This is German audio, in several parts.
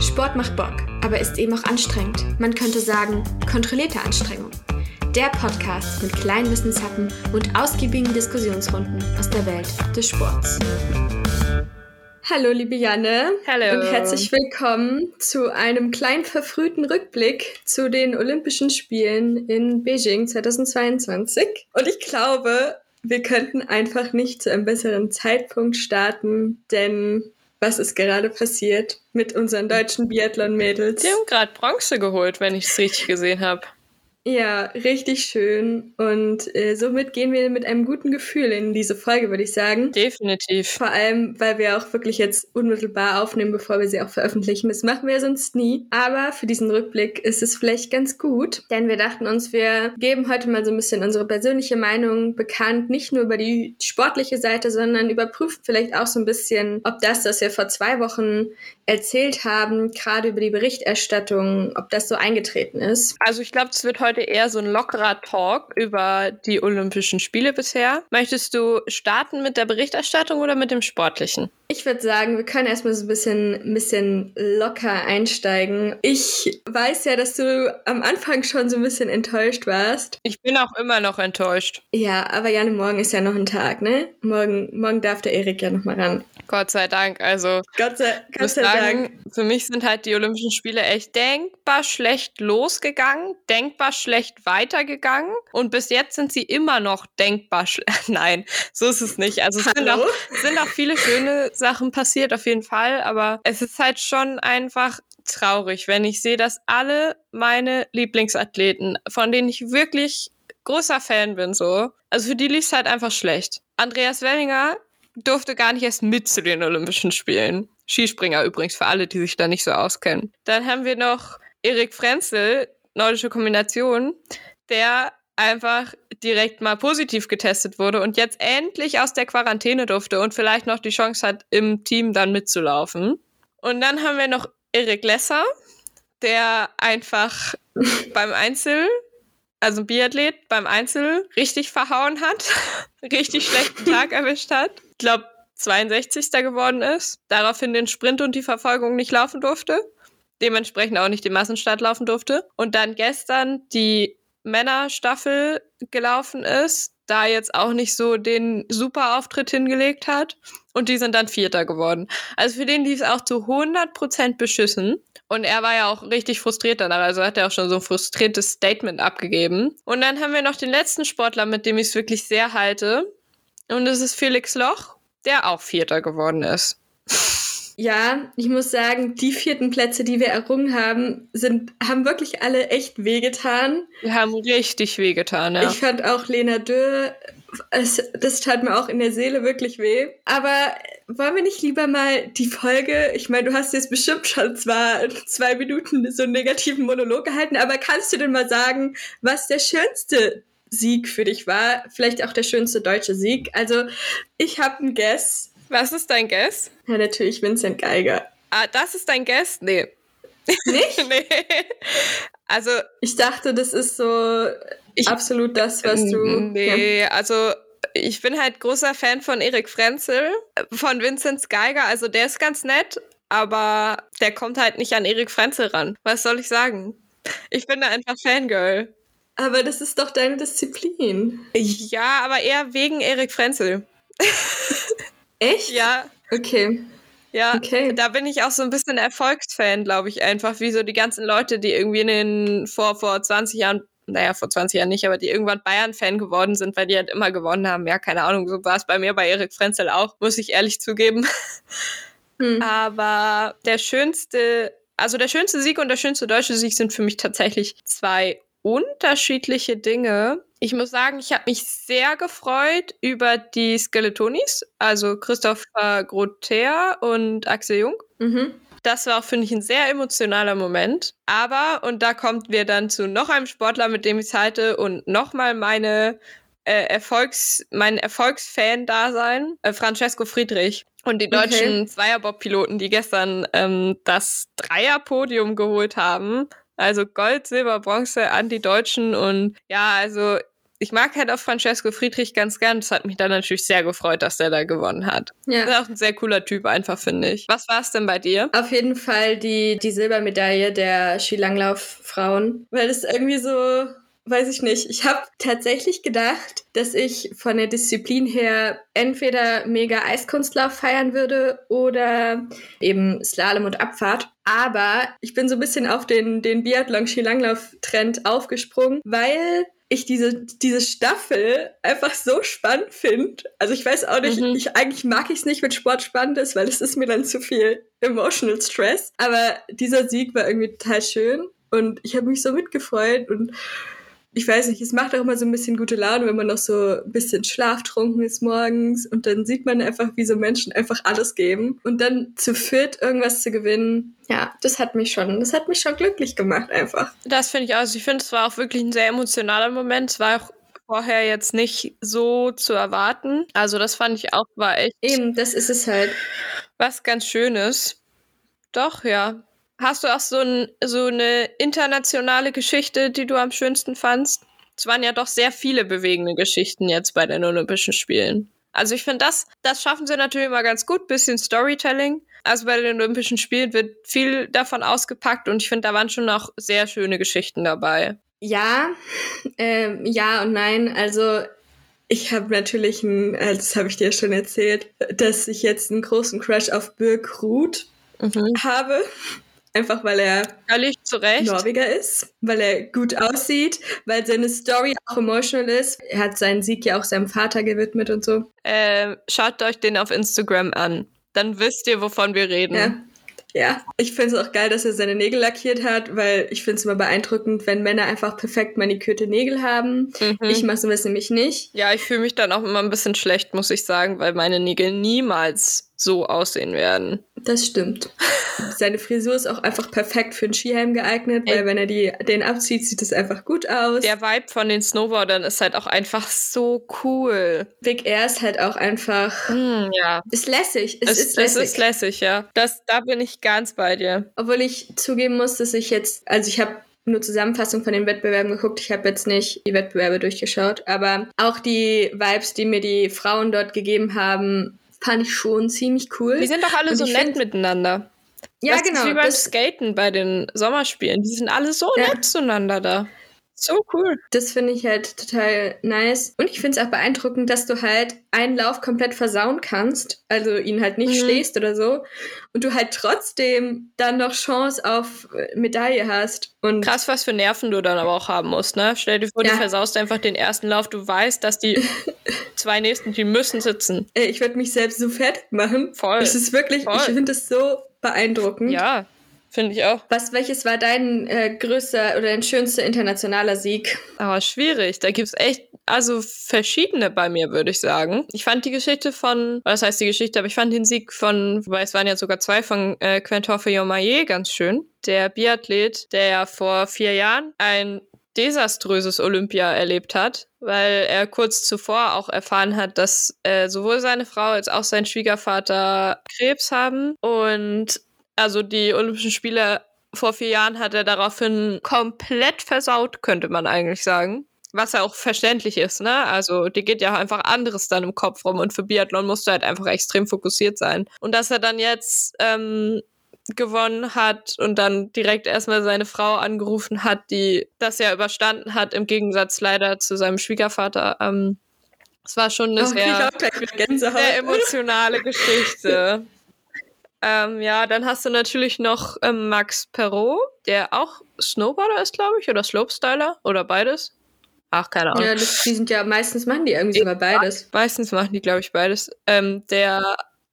Sport macht Bock, aber ist eben auch anstrengend. Man könnte sagen, kontrollierte Anstrengung. Der Podcast mit kleinen Wissenshappen und ausgiebigen Diskussionsrunden aus der Welt des Sports. Hallo, liebe Janne. Hallo. Und herzlich willkommen zu einem kleinen verfrühten Rückblick zu den Olympischen Spielen in Beijing 2022. Und ich glaube, wir könnten einfach nicht zu einem besseren Zeitpunkt starten, denn was ist gerade passiert mit unseren deutschen Biathlon-Mädels? Die haben gerade Bronze geholt, wenn ich es richtig gesehen habe. Ja, richtig schön. Und äh, somit gehen wir mit einem guten Gefühl in diese Folge, würde ich sagen. Definitiv. Vor allem, weil wir auch wirklich jetzt unmittelbar aufnehmen, bevor wir sie auch veröffentlichen. Das machen wir sonst nie. Aber für diesen Rückblick ist es vielleicht ganz gut, denn wir dachten uns, wir geben heute mal so ein bisschen unsere persönliche Meinung bekannt, nicht nur über die sportliche Seite, sondern überprüfen vielleicht auch so ein bisschen, ob das, was wir vor zwei Wochen erzählt haben, gerade über die Berichterstattung, ob das so eingetreten ist. Also ich glaube, es wird heute eher so ein lockerer Talk über die Olympischen Spiele bisher. Möchtest du starten mit der Berichterstattung oder mit dem Sportlichen? Ich würde sagen, wir können erstmal so ein bisschen, ein bisschen locker einsteigen. Ich weiß ja, dass du am Anfang schon so ein bisschen enttäuscht warst. Ich bin auch immer noch enttäuscht. Ja, aber Janne, morgen ist ja noch ein Tag, ne? Morgen, morgen darf der Erik ja noch mal ran. Gott sei Dank. Also, Gott sei, Gott sei sagen, Dank. für mich sind halt die Olympischen Spiele echt denkbar schlecht losgegangen, denkbar schlecht weitergegangen und bis jetzt sind sie immer noch denkbar schlecht. Nein, so ist es nicht. Also es sind auch, sind auch viele schöne Sachen passiert, auf jeden Fall, aber es ist halt schon einfach traurig, wenn ich sehe, dass alle meine Lieblingsathleten, von denen ich wirklich großer Fan bin, so, also für die lief es halt einfach schlecht. Andreas Wellinger durfte gar nicht erst mit zu den Olympischen Spielen. Skispringer übrigens, für alle, die sich da nicht so auskennen. Dann haben wir noch Erik Frenzel, nordische Kombination, der einfach direkt mal positiv getestet wurde und jetzt endlich aus der Quarantäne durfte und vielleicht noch die Chance hat, im Team dann mitzulaufen. Und dann haben wir noch Erik Lesser, der einfach beim Einzel, also Biathlet, beim Einzel richtig verhauen hat, richtig schlechten Tag erwischt hat. Ich glaube, 62. geworden ist, daraufhin den Sprint und die Verfolgung nicht laufen durfte, dementsprechend auch nicht den Massenstart laufen durfte. Und dann gestern die Männerstaffel gelaufen ist, da jetzt auch nicht so den super Auftritt hingelegt hat. Und die sind dann Vierter geworden. Also für den lief es auch zu 100% beschissen. Und er war ja auch richtig frustriert danach. Also hat er auch schon so ein frustriertes Statement abgegeben. Und dann haben wir noch den letzten Sportler, mit dem ich es wirklich sehr halte. Und das ist Felix Loch, der auch Vierter geworden ist. Ja, ich muss sagen, die vierten Plätze, die wir errungen haben, sind, haben wirklich alle echt wehgetan. Wir haben richtig wehgetan, ja. Ich fand auch Lena Dürr, es, das tat mir auch in der Seele wirklich weh. Aber wollen wir nicht lieber mal die Folge, ich meine, du hast jetzt bestimmt schon zwar zwei Minuten so einen negativen Monolog gehalten, aber kannst du denn mal sagen, was der schönste Sieg für dich war? Vielleicht auch der schönste deutsche Sieg? Also, ich habe einen Guess. Was ist dein Guess? Ja, natürlich Vincent Geiger. Ah, das ist dein Guess? Nee. Nicht? nee. Also, Ich dachte, das ist so Ich- absolut das, was du. Nee, also ich bin halt großer Fan von Erik Frenzel, von Vincent Geiger. Also der ist ganz nett, aber der kommt halt nicht an Erik Frenzel ran. Was soll ich sagen? Ich bin da einfach Fangirl. Aber das ist doch deine Disziplin. Ja, aber eher wegen Erik Frenzel. Echt? Ja, Okay. ja. Okay. Da bin ich auch so ein bisschen Erfolgsfan, glaube ich, einfach. Wie so die ganzen Leute, die irgendwie in den vor, vor 20 Jahren, naja, vor 20 Jahren nicht, aber die irgendwann Bayern-Fan geworden sind, weil die halt immer gewonnen haben. Ja, keine Ahnung, so war es bei mir bei Erik Frenzel auch, muss ich ehrlich zugeben. Hm. Aber der schönste, also der schönste Sieg und der schönste deutsche Sieg sind für mich tatsächlich zwei unterschiedliche Dinge. Ich muss sagen, ich habe mich sehr gefreut über die Skeletonis, also Christopher Grother und Axel Jung. Mhm. Das war auch, finde ich, ein sehr emotionaler Moment. Aber, und da kommt wir dann zu noch einem Sportler, mit dem ich es halte und nochmal meine äh, Erfolgs, mein Erfolgsfan-Dasein, äh, Francesco Friedrich. Und die Okay. deutschen Zweierbob-Piloten, die gestern ähm, das Dreierpodium geholt haben. Also Gold, Silber, Bronze an die Deutschen. Und ja, also ich mag halt auch Francesco Friedrich ganz gern. Das hat mich dann natürlich sehr gefreut, dass der da gewonnen hat. Ja. ist auch ein sehr cooler Typ einfach, finde ich. Was war es denn bei dir? Auf jeden Fall die, die Silbermedaille der Skilanglauf-Frauen. Weil es irgendwie so weiß ich nicht. Ich habe tatsächlich gedacht, dass ich von der Disziplin her entweder mega Eiskunstlauf feiern würde oder eben Slalom und Abfahrt. Aber ich bin so ein bisschen auf den, den Biathlon-Skilanglauf-Trend aufgesprungen, weil ich diese, diese Staffel einfach so spannend finde. Also ich weiß auch nicht, mhm. ich, eigentlich mag ich es nicht, wenn Sport spannend ist, weil es ist mir dann zu viel emotional Stress. Aber dieser Sieg war irgendwie total schön und ich habe mich so mitgefreut und ich weiß nicht, es macht auch immer so ein bisschen gute Laune, wenn man noch so ein bisschen schlaftrunken ist morgens und dann sieht man einfach, wie so Menschen einfach alles geben und dann zu viert irgendwas zu gewinnen. Ja, das hat mich schon, das hat mich schon glücklich gemacht einfach. Das finde ich auch. Also ich finde, es war auch wirklich ein sehr emotionaler Moment. Es war auch vorher jetzt nicht so zu erwarten. Also das fand ich auch, war echt. Eben, das ist es halt. Was ganz Schönes. Doch, ja. Hast du auch so, ein, so eine internationale Geschichte, die du am schönsten fandst? Es waren ja doch sehr viele bewegende Geschichten jetzt bei den Olympischen Spielen. Also ich finde, das, das schaffen sie natürlich immer ganz gut, bisschen Storytelling. Also bei den Olympischen Spielen wird viel davon ausgepackt und ich finde, da waren schon noch sehr schöne Geschichten dabei. Ja, ähm, ja und nein. Also ich habe natürlich, ein, äh, das habe ich dir schon erzählt, dass ich jetzt einen großen Crush auf Birk Ruth mhm. habe. Einfach weil er Norweger ist, weil er gut aussieht, weil seine Story auch emotional ist. Er hat seinen Sieg ja auch seinem Vater gewidmet und so. Ähm, schaut euch den auf Instagram an. Dann wisst ihr, wovon wir reden. Ja. Ja, ich finde es auch geil, dass er seine Nägel lackiert hat, weil ich finde es immer beeindruckend, wenn Männer einfach perfekt manikürte Nägel haben. Mhm. Ich mache sowas nämlich nicht. Ja, ich fühle mich dann auch immer ein bisschen schlecht, muss ich sagen, weil meine Nägel niemals so aussehen werden. Das stimmt. Seine Frisur ist auch einfach perfekt für einen Skihelm geeignet, weil wenn er die, den abzieht, sieht es einfach gut aus. Der Vibe von den Snowboardern ist halt auch einfach so cool. Big Air ist halt auch einfach. Mm, ja. Ist lässig. Es, es, ist lässig. Es ist lässig, ja. Das, da bin ich ganz bei dir. Obwohl ich zugeben muss, dass ich jetzt, also ich habe nur Zusammenfassung von den Wettbewerben geguckt. Ich habe jetzt nicht die Wettbewerbe durchgeschaut, aber auch die Vibes, die mir die Frauen dort gegeben haben, fand ich schon ziemlich cool. Die sind doch alle Und so nett miteinander. Ja, das genau. Ist wie beim Skaten bei den Sommerspielen. Die sind alle so ja. nett zueinander da. So cool. Das finde ich halt total nice. Und ich finde es auch beeindruckend, dass du halt einen Lauf komplett versauen kannst, also ihn halt nicht mhm. schlägst oder so, und du halt trotzdem dann noch Chance auf Medaille hast. Und Krass, was für Nerven du dann aber auch haben musst, ne? Stell dir vor, ja. du versaust einfach den ersten Lauf, du weißt, dass die zwei nächsten, die müssen sitzen. Ich würde mich selbst so fertig machen. Voll. Es ist wirklich, Voll. ich finde es so beeindruckend. Ja, Finde ich auch. Was, welches war dein äh, größter oder dein schönster internationaler Sieg? Aber ah, schwierig. Da gibt es echt, also verschiedene bei mir, würde ich sagen. Ich fand die Geschichte von, was heißt die Geschichte, aber ich fand den Sieg von, wobei es waren ja sogar zwei von äh, Quentin Yomaye ganz schön. Der Biathlet, der ja vor vier Jahren ein desaströses Olympia erlebt hat, weil er kurz zuvor auch erfahren hat, dass äh, sowohl seine Frau als auch sein Schwiegervater Krebs haben und also die Olympischen Spiele vor vier Jahren hat er daraufhin komplett versaut, könnte man eigentlich sagen. Was ja auch verständlich ist, ne? Also, dir geht ja einfach anderes dann im Kopf rum und für Biathlon musst du halt einfach extrem fokussiert sein. Und dass er dann jetzt ähm, gewonnen hat und dann direkt erstmal seine Frau angerufen hat, die das ja überstanden hat, im Gegensatz leider zu seinem Schwiegervater. Ähm, es war schon eine oh, sehr, sehr emotionale Geschichte. Ähm, ja, dann hast du natürlich noch ähm, Max Perrault, der auch Snowboarder ist, glaube ich, oder Slopestyler oder beides. Ach, keine Ahnung. Ja, das, die sind ja meistens machen die irgendwie sogar beides. Meistens machen die, glaube ich, beides. Ähm, der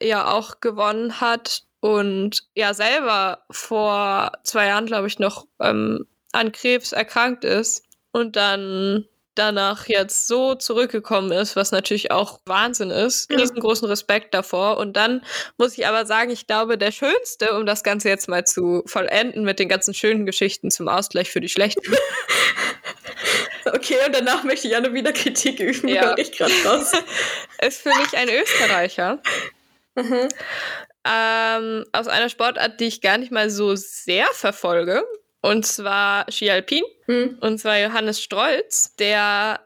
ja auch gewonnen hat und ja selber vor zwei Jahren, glaube ich, noch ähm, an Krebs erkrankt ist und dann danach jetzt so zurückgekommen ist, was natürlich auch Wahnsinn ist. Riesengroßen Respekt davor. Und dann muss ich aber sagen, ich glaube, der schönste, um das Ganze jetzt mal zu vollenden mit den ganzen schönen Geschichten zum Ausgleich für die schlechten. okay, und danach möchte ich ja nur wieder Kritik üben, ja. ich gerade raus. ist für mich ein Österreicher. Mhm. Ähm, aus einer Sportart, die ich gar nicht mal so sehr verfolge, und zwar Ski Alpin. Mhm. Und zwar Johannes Strolz, der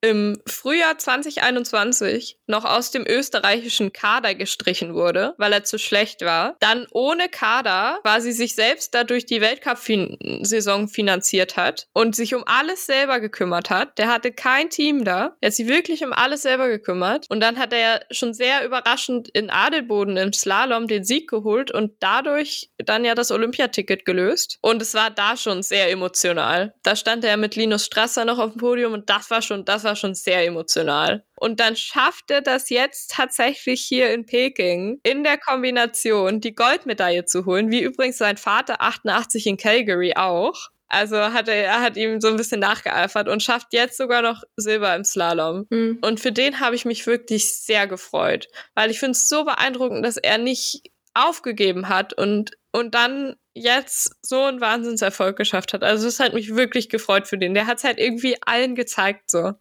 im Frühjahr 2021 noch aus dem österreichischen Kader gestrichen wurde, weil er zu schlecht war. Dann ohne Kader quasi sich selbst dadurch die Weltcup-Saison finanziert hat und sich um alles selber gekümmert hat. Der hatte kein Team da. Er hat sich wirklich um alles selber gekümmert. Und dann hat er schon sehr überraschend in Adelboden im Slalom den Sieg geholt und dadurch dann ja das Olympiaticket gelöst. Und es war da schon sehr emotional. Da stand er mit Linus Strasser noch auf dem Podium und das war schon, das war schon sehr emotional. Und dann schafft er das jetzt tatsächlich hier in Peking in der Kombination die Goldmedaille zu holen, wie übrigens sein Vater 88 in Calgary auch. Also hat er, er hat ihm so ein bisschen nachgeeifert und schafft jetzt sogar noch Silber im Slalom. Mhm. Und für den habe ich mich wirklich sehr gefreut, weil ich finde es so beeindruckend, dass er nicht aufgegeben hat und, und dann jetzt so einen Wahnsinnserfolg geschafft hat. Also es hat mich wirklich gefreut für den. Der hat es halt irgendwie allen gezeigt so.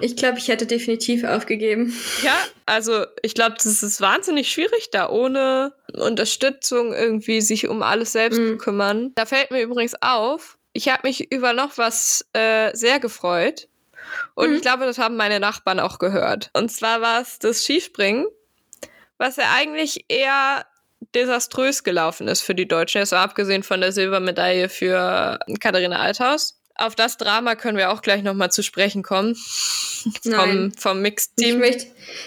Ich glaube, ich hätte definitiv aufgegeben. Ja, also ich glaube, das ist wahnsinnig schwierig, da ohne Unterstützung irgendwie sich um alles selbst mhm. zu kümmern. Da fällt mir übrigens auf, ich habe mich über noch was äh, sehr gefreut. Und mhm. ich glaube, das haben meine Nachbarn auch gehört. Und zwar war es das Skispringen, was ja eigentlich eher desaströs gelaufen ist für die Deutschen, jetzt abgesehen von der Silbermedaille für Katharina Althaus auf das Drama können wir auch gleich nochmal zu sprechen kommen. vom, vom Mixed-Team. Ich möchte,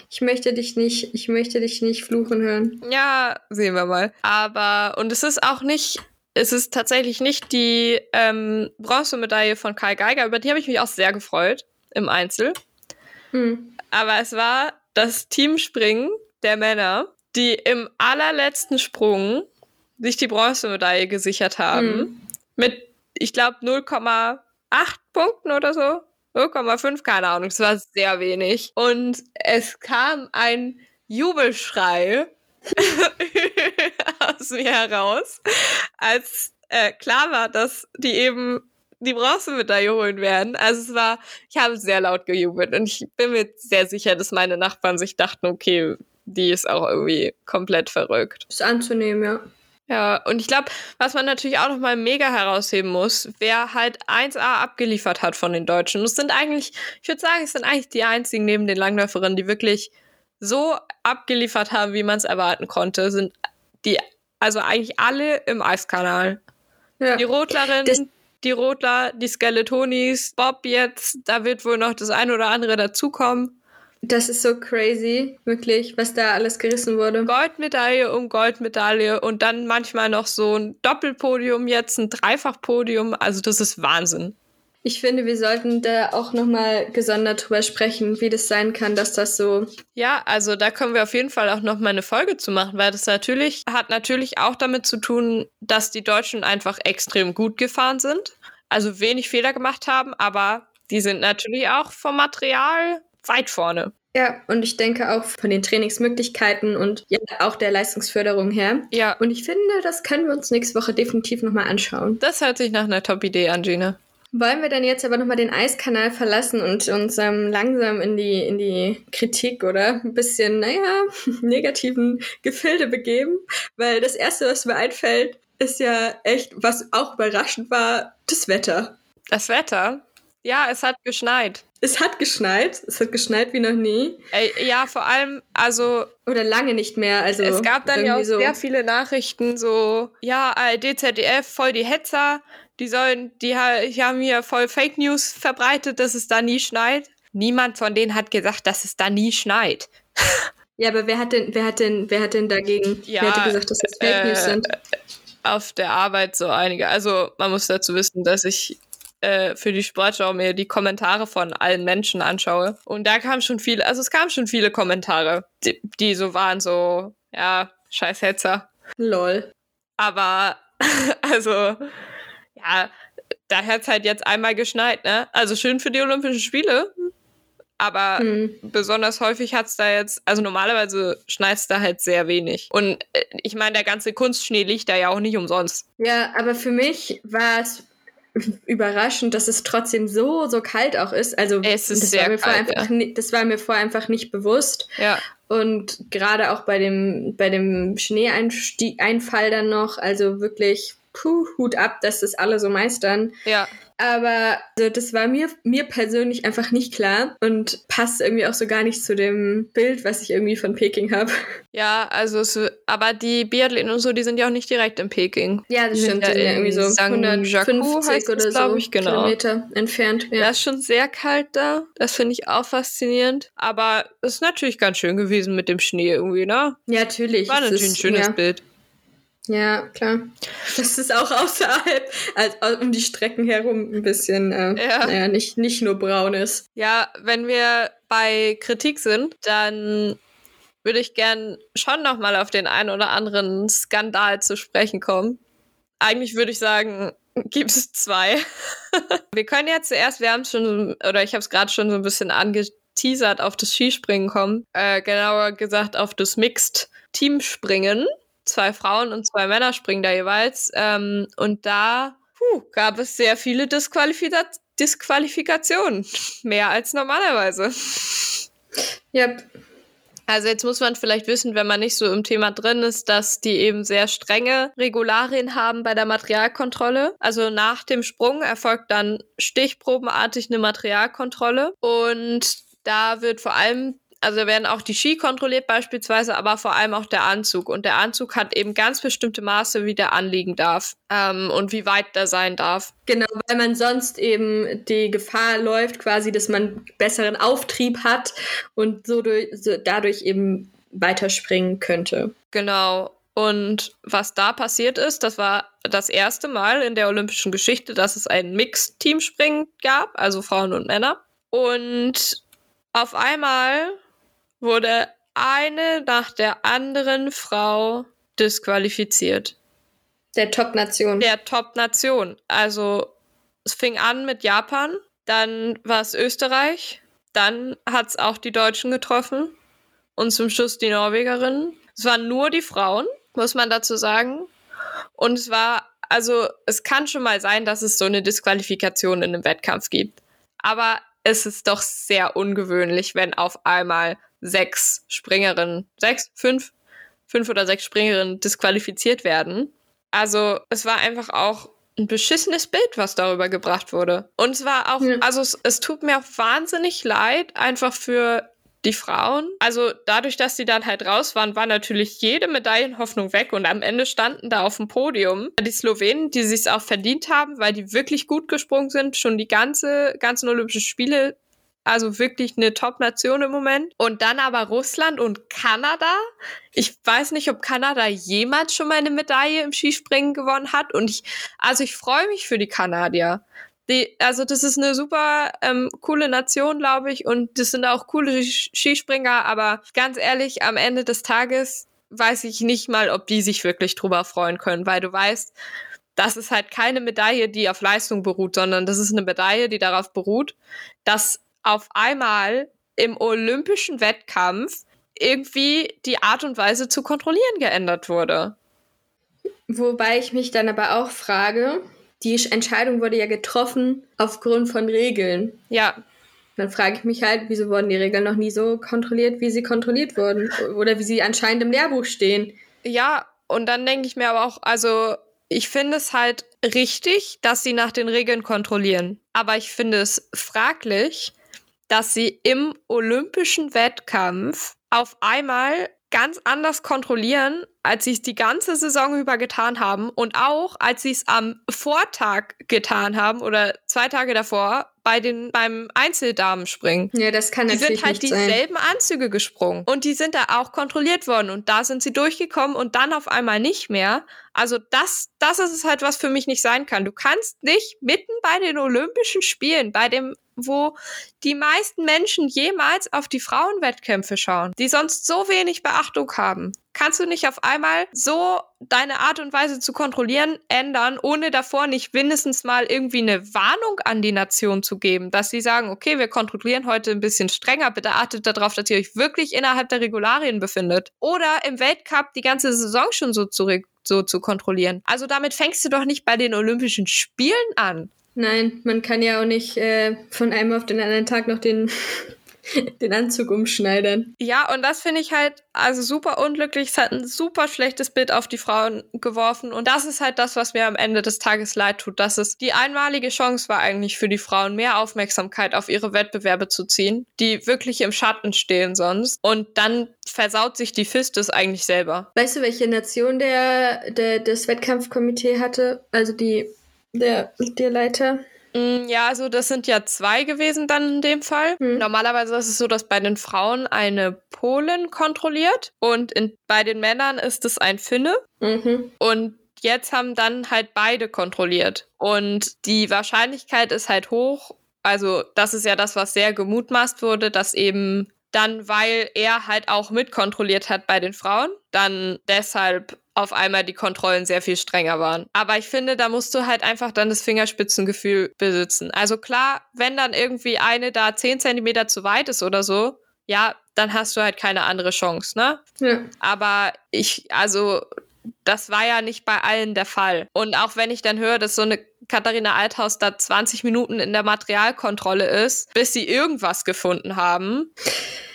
ich möchte dich nicht, ich möchte dich nicht fluchen hören. Ja, sehen wir mal. Aber, und es ist auch nicht, es ist tatsächlich nicht die ähm, Bronzemedaille von Kai Geiger, über die habe ich mich auch sehr gefreut im Einzel. Hm. Aber es war das Teamspringen der Männer, die im allerletzten Sprung sich die Bronzemedaille gesichert haben. Hm. Mit ich glaube, 0,8 Punkten oder so. 0,5, keine Ahnung. Es war sehr wenig. Und es kam ein Jubelschrei aus mir heraus, als äh, klar war, dass die eben die Bronzemedaille holen werden. Also es war, ich habe sehr laut gejubelt und ich bin mir sehr sicher, dass meine Nachbarn sich dachten, okay, die ist auch irgendwie komplett verrückt. Ist anzunehmen, ja. Ja, und ich glaube, was man natürlich auch nochmal mega herausheben muss, wer halt 1A abgeliefert hat von den Deutschen. Und es sind eigentlich, ich würde sagen, es sind eigentlich die einzigen neben den Langläuferinnen, die wirklich so abgeliefert haben, wie man es erwarten konnte, sind die, also eigentlich alle im Eiskanal. Ja. Die Rotlerin, das die Rotler, die Skeletonis, Bob jetzt, da wird wohl noch das ein oder andere dazukommen. Das ist so crazy, wirklich, was da alles gerissen wurde. Goldmedaille um Goldmedaille und dann manchmal noch so ein Doppelpodium, jetzt ein Dreifachpodium. Also das ist Wahnsinn. Ich finde, wir sollten da auch nochmal gesondert drüber sprechen, wie das sein kann, dass das so. Ja, also da können wir auf jeden Fall auch nochmal eine Folge zu machen, weil das natürlich hat natürlich auch damit zu tun, dass die Deutschen einfach extrem gut gefahren sind. Also wenig Fehler gemacht haben, aber die sind natürlich auch vom Material weit vorne. Ja, und ich denke auch von den Trainingsmöglichkeiten und ja, auch der Leistungsförderung her. Ja. Und ich finde, das können wir uns nächste Woche definitiv nochmal anschauen. Das hört sich nach einer Top-Idee an, Gina. Wollen wir dann jetzt aber nochmal den Eiskanal verlassen und uns ähm, langsam in die, in die Kritik oder ein bisschen, naja, negativen Gefilde begeben? Weil das Erste, was mir einfällt, ist ja echt, was auch überraschend war, das Wetter. Das Wetter? Ja, es hat geschneit. Es hat geschneit. Es hat geschneit wie noch nie. Ey, ja, vor allem, also. Oder lange nicht mehr. Also es gab dann ja auch so. sehr viele Nachrichten, so, ja, ARD, ZDF, voll die Hetzer. Die sollen, die, die haben hier voll Fake News verbreitet, dass es da nie schneit. Niemand von denen hat gesagt, dass es da nie schneit. Ja, aber wer hat denn, wer hat denn, wer hat denn dagegen? Ja, wer hat gesagt, dass das Fake äh, News sind? Auf der Arbeit so einige. Also man muss dazu wissen, dass ich äh, für die Sportschau mir die Kommentare von allen Menschen anschaue. Und da kam schon viele, also es kamen schon viele Kommentare, die, die so waren, so, ja, scheiß Hetzer. Lol. Aber, also, ja, da hat es halt jetzt einmal geschneit, ne? Also schön für die Olympischen Spiele. Aber hm. besonders häufig hat es da jetzt, also normalerweise schneit es da halt sehr wenig. Und äh, ich meine, der ganze Kunstschnee liegt da ja auch nicht umsonst. Ja, aber für mich war es überraschend, dass es trotzdem so, so kalt auch ist. Also es ist das, sehr war mir kalt, einfach, ja. das war mir vorher einfach nicht bewusst. Ja. Und gerade auch bei dem, bei dem Schneeeinfall dann noch, also wirklich puh, Hut ab, dass das alle so meistern. Ja. Aber also, das war mir, mir persönlich einfach nicht klar und passt irgendwie auch so gar nicht zu dem Bild, was ich irgendwie von Peking habe. Ja, also es, aber die Biathleten und so, die sind ja auch nicht direkt in Peking. Ja, das Die stimmt. sind ja irgendwie so in St. 150 heißt oder so ich, genau. Kilometer entfernt. Ja, Ja. ist schon sehr kalt da. Das finde ich auch faszinierend. Aber es ist natürlich ganz schön gewesen mit dem Schnee irgendwie, ne? ja, natürlich. War natürlich ein ist- schönes ja. Bild. Ja, klar. Das ist auch außerhalb, also um die Strecken herum ein bisschen, äh, Ja. naja, nicht, nicht nur braun ist. Ja, wenn wir bei Kritik sind, dann würde ich gern schon noch mal auf den einen oder anderen Skandal zu sprechen kommen. Eigentlich würde ich sagen, gibt es zwei. wir können ja zuerst, wir haben es schon, oder ich habe es gerade schon so ein bisschen angeteasert, auf das Skispringen kommen. Äh, genauer gesagt auf das Mixed-Teamspringen. Zwei Frauen und zwei Männer springen da jeweils. Ähm, und da puh, gab es sehr viele Disqualifika Disqualifikationen. Mehr als normalerweise. Ja, Also jetzt muss man vielleicht wissen, wenn man nicht so im Thema drin ist, dass die eben sehr strenge Regularien haben bei der Materialkontrolle. Also nach dem Sprung erfolgt dann stichprobenartig eine Materialkontrolle und da wird vor allem also werden auch die Ski kontrolliert beispielsweise, aber vor allem auch der Anzug. Und der Anzug hat eben ganz bestimmte Maße, wie der anliegen darf ähm, und wie weit der sein darf. Genau, weil man sonst eben die Gefahr läuft, quasi, dass man besseren Auftrieb hat und so, durch, so dadurch eben weiterspringen könnte. Genau. Und was da passiert ist, das war das erste Mal in der olympischen Geschichte, dass es ein Mixed-Teamspringen gab, also Frauen und Männer. Und auf einmal wurde eine nach der anderen Frau disqualifiziert. Der Top-Nation. Der Top-Nation. Also es fing an mit Japan, dann war es Österreich, dann hat es auch die Deutschen getroffen und zum Schluss die Norwegerinnen. Es waren nur die Frauen, muss man dazu sagen. Und es war, also es kann schon mal sein, dass es so eine Disqualifikation in einem Wettkampf gibt. Aber es ist doch sehr ungewöhnlich, wenn auf einmal sechs Springerinnen, sechs, fünf, fünf oder sechs Springerinnen disqualifiziert werden. Also es war einfach auch ein beschissenes Bild, was darüber gebracht wurde. Und es war auch, Ja. also es, es tut mir auch wahnsinnig leid, einfach für die Frauen. Also dadurch, dass sie dann halt raus waren, war natürlich jede Medaillenhoffnung weg und am Ende standen da auf dem Podium die Slowenen, die sich auch verdient haben, weil die wirklich gut gesprungen sind, schon die ganze ganzen Olympischen Spiele. Also wirklich eine Top-Nation im Moment. Und dann aber Russland und Kanada. Ich weiß nicht, ob Kanada jemals schon mal eine Medaille im Skispringen gewonnen hat. Und ich, also ich freue mich für die Kanadier. Die, also das ist eine super ähm, coole Nation, glaube ich, und das sind auch coole Skispringer, aber ganz ehrlich, am Ende des Tages weiß ich nicht mal, ob die sich wirklich drüber freuen können, weil du weißt, das ist halt keine Medaille, die auf Leistung beruht, sondern das ist eine Medaille, die darauf beruht, dass auf einmal im olympischen Wettkampf irgendwie die Art und Weise zu kontrollieren geändert wurde. Wobei ich mich dann aber auch frage, die Entscheidung wurde ja getroffen aufgrund von Regeln. Ja, Dann frage ich mich halt, wieso wurden die Regeln noch nie so kontrolliert, wie sie kontrolliert wurden? Oder wie sie anscheinend im Lehrbuch stehen. Ja, und dann denke ich mir aber auch, also ich finde es halt richtig, dass sie nach den Regeln kontrollieren. Aber ich finde es fraglich, dass sie im olympischen Wettkampf auf einmal ganz anders kontrollieren, als sie es die ganze Saison über getan haben und auch als sie es am Vortag getan haben oder zwei Tage davor bei den beim Einzeldamenspringen. Ja, das kann Die natürlich sind halt nicht sein. dieselben Anzüge gesprungen. Und die sind da auch kontrolliert worden. Und da sind sie durchgekommen und dann auf einmal nicht mehr. Also das, das ist es halt, was für mich nicht sein kann. Du kannst nicht mitten bei den Olympischen Spielen, bei dem, wo die meisten Menschen jemals auf die Frauenwettkämpfe schauen, die sonst so wenig Beachtung haben, kannst du nicht auf einmal so deine Art und Weise zu kontrollieren ändern, ohne davor nicht mindestens mal irgendwie eine Warnung an die Nation zu geben, dass sie sagen, okay, wir kontrollieren heute ein bisschen strenger, bitte achtet darauf, dass ihr euch wirklich innerhalb der Regularien befindet. Oder im Weltcup die ganze Saison schon so zurück so zu kontrollieren. Also damit fängst du doch nicht bei den Olympischen Spielen an. Nein, man kann ja auch nicht äh, von einem auf den anderen Tag noch den den Anzug umschneidern. Ja, und das finde ich halt also super unglücklich. Es hat ein super schlechtes Bild auf die Frauen geworfen. Und das ist halt das, was mir am Ende des Tages leid tut, dass es die einmalige Chance war eigentlich für die Frauen, mehr Aufmerksamkeit auf ihre Wettbewerbe zu ziehen, die wirklich im Schatten stehen sonst. Und dann versaut sich die FIS das eigentlich selber. Weißt du, welche Nation der, der das Wettkampfkomitee hatte? Also die der, der Leiter? Mm, ja, also das sind ja zwei gewesen dann in dem Fall. Hm. Normalerweise ist es so, dass bei den Frauen eine Polin kontrolliert und in, bei den Männern ist es ein Finne. Mhm. Und jetzt haben dann halt beide kontrolliert. Und die Wahrscheinlichkeit ist halt hoch. Also das ist ja das, was sehr gemutmaßt wurde, dass eben dann, weil er halt auch mitkontrolliert hat bei den Frauen, dann deshalb auf einmal die Kontrollen sehr viel strenger waren. Aber ich finde, da musst du halt einfach dann das Fingerspitzengefühl besitzen. Also klar, wenn dann irgendwie eine da zehn Zentimeter zu weit ist oder so, ja, dann hast du halt keine andere Chance, ne? Ja. Aber ich, also, das war ja nicht bei allen der Fall. Und auch wenn ich dann höre, dass so eine Katharina Althaus da 20 Minuten in der Materialkontrolle ist, bis sie irgendwas gefunden haben.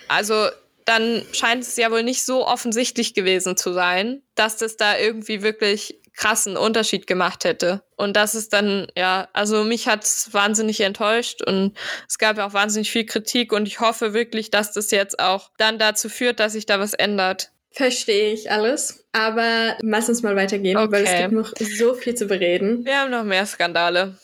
Also dann scheint es ja wohl nicht so offensichtlich gewesen zu sein, dass das da irgendwie wirklich krassen Unterschied gemacht hätte. Und das ist dann, ja, also mich hat es wahnsinnig enttäuscht und es gab ja auch wahnsinnig viel Kritik und ich hoffe wirklich, dass das jetzt auch dann dazu führt, dass sich da was ändert. Verstehe ich alles. Aber lass uns mal weitergehen, okay. weil es gibt noch so viel zu bereden. Wir haben noch mehr Skandale.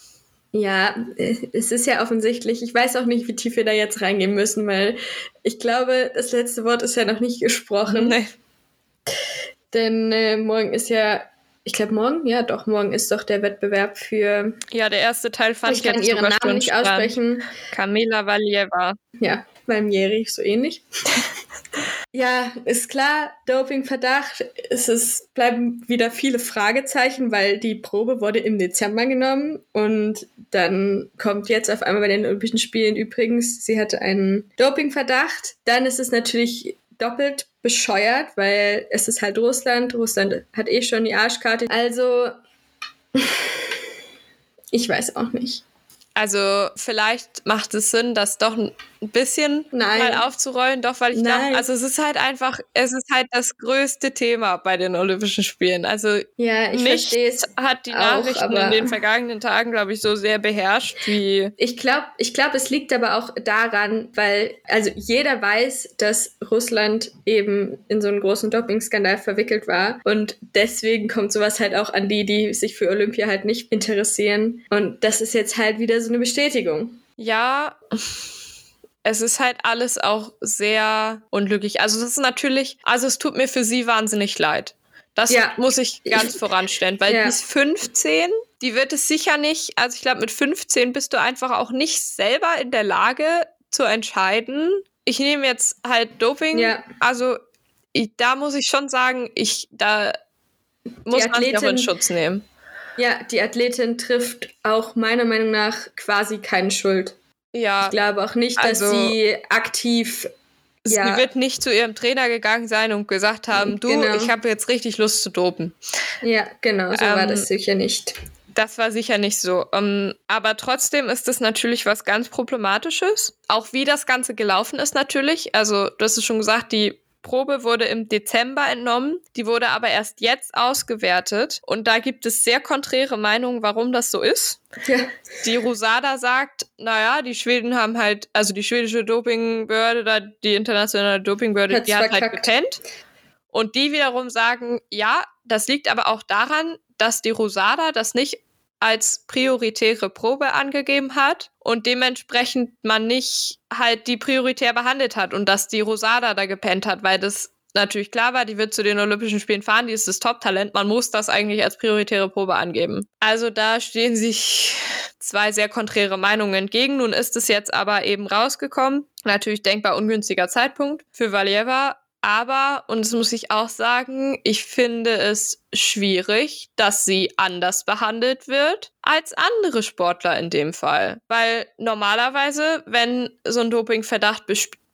Ja, es ist ja offensichtlich. Ich weiß auch nicht, wie tief wir da jetzt reingehen müssen, weil ich glaube, das letzte Wort ist ja noch nicht gesprochen. Nee. Denn äh, morgen ist ja, ich glaube morgen, ja doch, morgen ist doch der Wettbewerb für. Ja, der erste Teil fand ich. Ich kann ihren Namen nicht aussprechen. Kamila Valieva. Ja, Valmieri, so ähnlich. ja, ist klar, Dopingverdacht. Es ist, bleiben wieder viele Fragezeichen, weil die Probe wurde im Dezember genommen und dann kommt jetzt auf einmal bei den Olympischen Spielen übrigens, sie hatte einen Dopingverdacht. Dann ist es natürlich doppelt bescheuert, weil es ist halt Russland. Russland hat eh schon die Arschkarte. Also, ich weiß auch nicht. Also vielleicht macht es Sinn, das doch ein bisschen Nein. mal aufzurollen, doch, weil ich glaube, also es ist halt einfach, es ist halt das größte Thema bei den Olympischen Spielen. Also ja, ich nichts hat die Nachrichten auch, in den vergangenen Tagen, glaube ich, so sehr beherrscht wie. Ich glaube, ich glaube, es liegt aber auch daran, weil also jeder weiß, dass Russland eben in so einen großen Dopingskandal verwickelt war und deswegen kommt sowas halt auch an die, die sich für Olympia halt nicht interessieren. Und das ist jetzt halt wieder so eine Bestätigung. Ja, es ist halt alles auch sehr unglücklich. Also das ist natürlich, also es tut mir für sie wahnsinnig leid. Das ja. muss ich ganz voranstellen, weil ja. die ist 15, die wird es sicher nicht, also ich glaube mit 15 bist du einfach auch nicht selber in der Lage zu entscheiden. Ich nehme jetzt halt Doping, ja. also ich, da muss ich schon sagen, ich da muss man sich auch in Schutz nehmen. Ja, die Athletin trifft auch meiner Meinung nach quasi keine Schuld. Ja. Ich glaube auch nicht, dass also, sie aktiv. Ja. Sie wird nicht zu ihrem Trainer gegangen sein und gesagt haben, du, genau. ich habe jetzt richtig Lust zu dopen. Ja, genau, so ähm, war das sicher nicht. Das war sicher nicht so. Um, ähm, aber trotzdem ist es natürlich was ganz Problematisches. Auch wie das Ganze gelaufen ist natürlich. Also, du hast es schon gesagt, die Probe wurde im Dezember entnommen, die wurde aber erst jetzt ausgewertet und da gibt es sehr konträre Meinungen, warum das so ist. Ja. Die Rosada sagt, naja, die Schweden haben halt, also die schwedische Dopingbehörde, die internationale Dopingbehörde, Hat's die hat halt verkackt. halt gepennt. Und die wiederum sagen, ja, das liegt aber auch daran, dass die Rosada das nicht als prioritäre Probe angegeben hat und dementsprechend man nicht halt die prioritär behandelt hat und dass die Rosada da gepennt hat, weil das natürlich klar war, die wird zu den Olympischen Spielen fahren, die ist das Top-Talent, man muss das eigentlich als prioritäre Probe angeben. Also da stehen sich zwei sehr konträre Meinungen entgegen. Nun ist es jetzt aber eben rausgekommen. Natürlich denkbar ungünstiger Zeitpunkt für Valieva, aber, und das muss ich auch sagen, ich finde es schwierig, dass sie anders behandelt wird als andere Sportler in dem Fall. Weil normalerweise, wenn so ein Dopingverdacht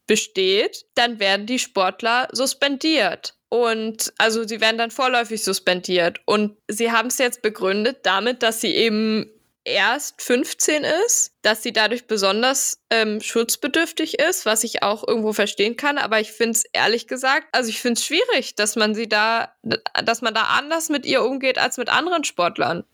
besteht, dann werden die Sportler suspendiert. Und also sie werden dann vorläufig suspendiert. Und sie haben es jetzt begründet damit, dass sie eben erst 15 ist, dass sie dadurch besonders ähm, schutzbedürftig ist, was ich auch irgendwo verstehen kann. Aber ich finde es ehrlich gesagt, also ich finde es schwierig, dass man sie da, dass man da anders mit ihr umgeht als mit anderen Sportlern.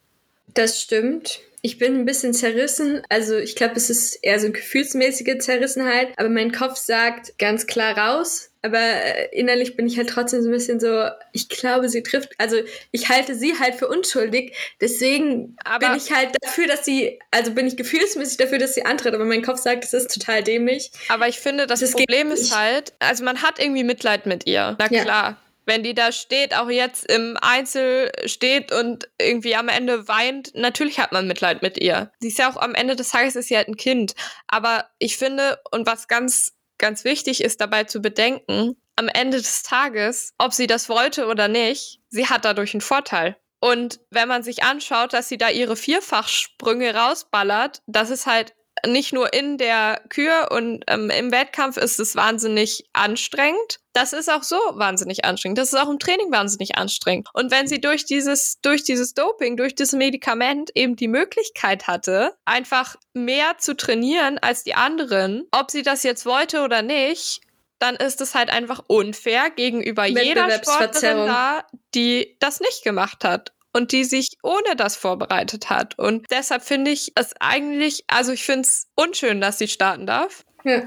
Das stimmt. Ich bin ein bisschen zerrissen. Also ich glaube, es ist eher so eine gefühlsmäßige Zerrissenheit. Aber mein Kopf sagt ganz klar raus. Aber äh, innerlich bin ich halt trotzdem so ein bisschen so, ich glaube, sie trifft, also ich halte sie halt für unschuldig. Deswegen aber bin ich halt dafür, dass sie, also bin ich gefühlsmäßig dafür, dass sie antritt. Aber mein Kopf sagt, das ist total dämlich. Aber ich finde, das, das Problem ist halt, also man hat irgendwie Mitleid mit ihr. Na klar. Ja wenn die da steht, auch jetzt im Einzel steht und irgendwie am Ende weint, natürlich hat man Mitleid mit ihr. Sie ist ja auch am Ende des Tages ist sie halt ein Kind. Aber ich finde, und was ganz, ganz wichtig ist dabei zu bedenken, am Ende des Tages, ob sie das wollte oder nicht, sie hat dadurch einen Vorteil. Und wenn man sich anschaut, dass sie da ihre Vierfachsprünge rausballert, das ist halt nicht nur in der Kür und ähm, im Wettkampf ist es wahnsinnig anstrengend. Das ist auch so wahnsinnig anstrengend. Das ist auch im Training wahnsinnig anstrengend. Und wenn sie durch dieses, durch dieses Doping, durch dieses Medikament eben die Möglichkeit hatte, einfach mehr zu trainieren als die anderen, ob sie das jetzt wollte oder nicht, dann ist es halt einfach unfair gegenüber jeder Sportlerin da, die das nicht gemacht hat und die sich ohne das vorbereitet hat. Und deshalb finde ich es eigentlich, also ich finde es unschön, dass sie starten darf. Ja.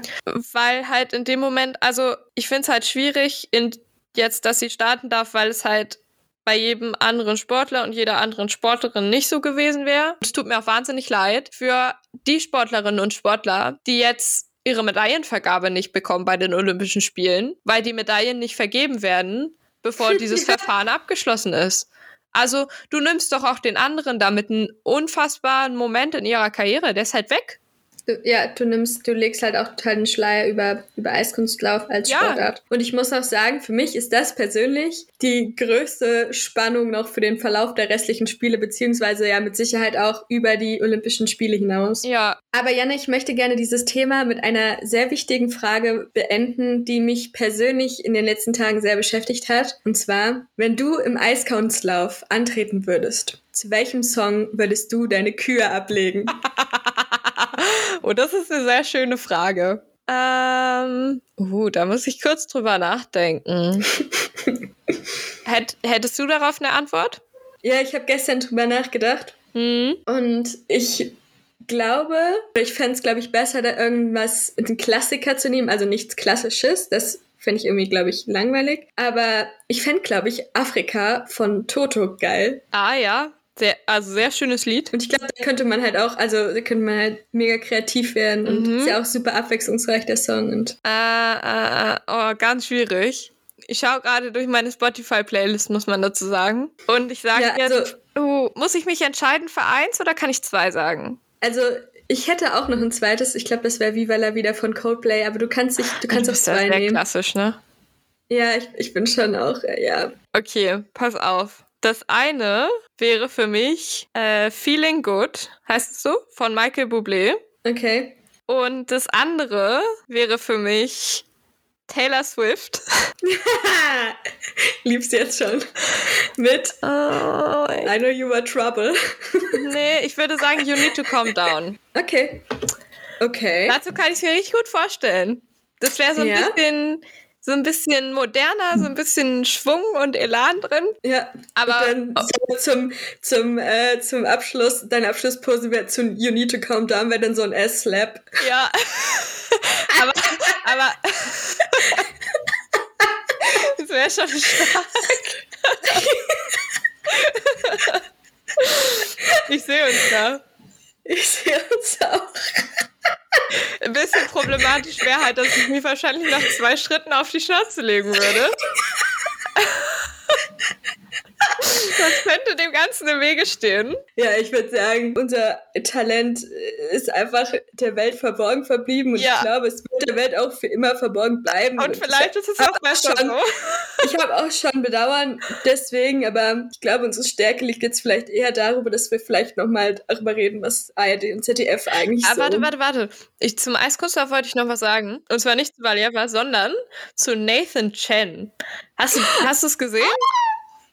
Weil halt in dem Moment, also ich finde es halt schwierig, in jetzt, dass sie starten darf, weil es halt bei jedem anderen Sportler und jeder anderen Sportlerin nicht so gewesen wäre. Es tut mir auch wahnsinnig leid für die Sportlerinnen und Sportler, die jetzt ihre Medaillenvergabe nicht bekommen bei den Olympischen Spielen, weil die Medaillen nicht vergeben werden, bevor dieses Verfahren abgeschlossen ist. Also du nimmst doch auch den anderen damit einen unfassbaren Moment in ihrer Karriere, der ist halt weg. Du, ja, du nimmst, du legst halt auch total den Schleier über, über Eiskunstlauf als ja. Sportart. Und ich muss auch sagen, für mich ist das persönlich die größte Spannung noch für den Verlauf der restlichen Spiele, beziehungsweise ja mit Sicherheit auch über die Olympischen Spiele hinaus. Ja. Aber Janne, ich möchte gerne dieses Thema mit einer sehr wichtigen Frage beenden, die mich persönlich in den letzten Tagen sehr beschäftigt hat. Und zwar, wenn du im Eiskunstlauf antreten würdest, zu welchem Song würdest du deine Kühe ablegen? oh, das ist eine sehr schöne Frage. Ähm, uh, da muss ich kurz drüber nachdenken. Hätt, hättest du darauf eine Antwort? Ja, ich habe gestern drüber nachgedacht. Mhm. Und ich glaube, ich fände es, glaube ich, besser, da irgendwas, einen Klassiker zu nehmen, also nichts Klassisches. Das fände ich irgendwie, glaube ich, langweilig. Aber ich fände, glaube ich, Afrika von Toto geil. Ah ja, sehr, also sehr schönes Lied. Und ich glaube, da könnte man halt auch, also da könnte man halt mega kreativ werden und mhm. ist ja auch super abwechslungsreich, der Song. Und äh, äh, äh oh, ganz schwierig. Ich schaue gerade durch meine Spotify-Playlist, muss man dazu sagen. Und ich sage ja, also, jetzt, uh, muss ich mich entscheiden für eins oder kann ich zwei sagen? Also, ich hätte auch noch ein zweites. Ich glaube, das wäre Viva la Vida von Coldplay, aber du kannst dich, du kannst auch zwei sehr nehmen. klassisch, ne? Ja, ich, ich bin schon auch, ja. Okay, pass auf. Das eine wäre für mich äh, Feeling Good, heißt es so, von Michael Bublé. Okay. Und das andere wäre für mich Taylor Swift. Liebst jetzt schon. Mit oh, I Know You Were Trouble. nee, ich würde sagen, You Need to Calm Down. Okay. Okay. Dazu kann ich es mir richtig gut vorstellen. Das wäre so ein ja? bisschen so ein bisschen moderner, so ein bisschen Schwung und Elan drin. Ja, aber und dann so zum, zum, äh, zum Abschluss, deine Abschlusspose wäre zu You Need to Calm Down, wäre dann so ein S-Slap. Ja. aber, aber das wäre schon stark. ich sehe uns da. Ich sehe uns auch. Ein bisschen problematisch wäre halt, dass ich mich wahrscheinlich nach zwei Schritten auf die Schnauze legen würde. Das könnte dem Ganzen im Wege stehen. Ja, ich würde sagen, unser Talent ist einfach der Welt verborgen verblieben und ja. ich glaube, es wird der Welt auch für immer verborgen bleiben. Und, und vielleicht ist es auch besser schon, so. Ich habe auch schon bedauern deswegen, aber ich glaube, unsere Stärke liegt jetzt vielleicht eher darüber, dass wir vielleicht nochmal darüber reden, was ARD und ZDF eigentlich aber so... warte, warte, warte. Ich, zum Eiskunstlauf wollte ich noch was sagen. Und zwar nicht zu Valieva, sondern zu Nathan Chen. Hast du es gesehen?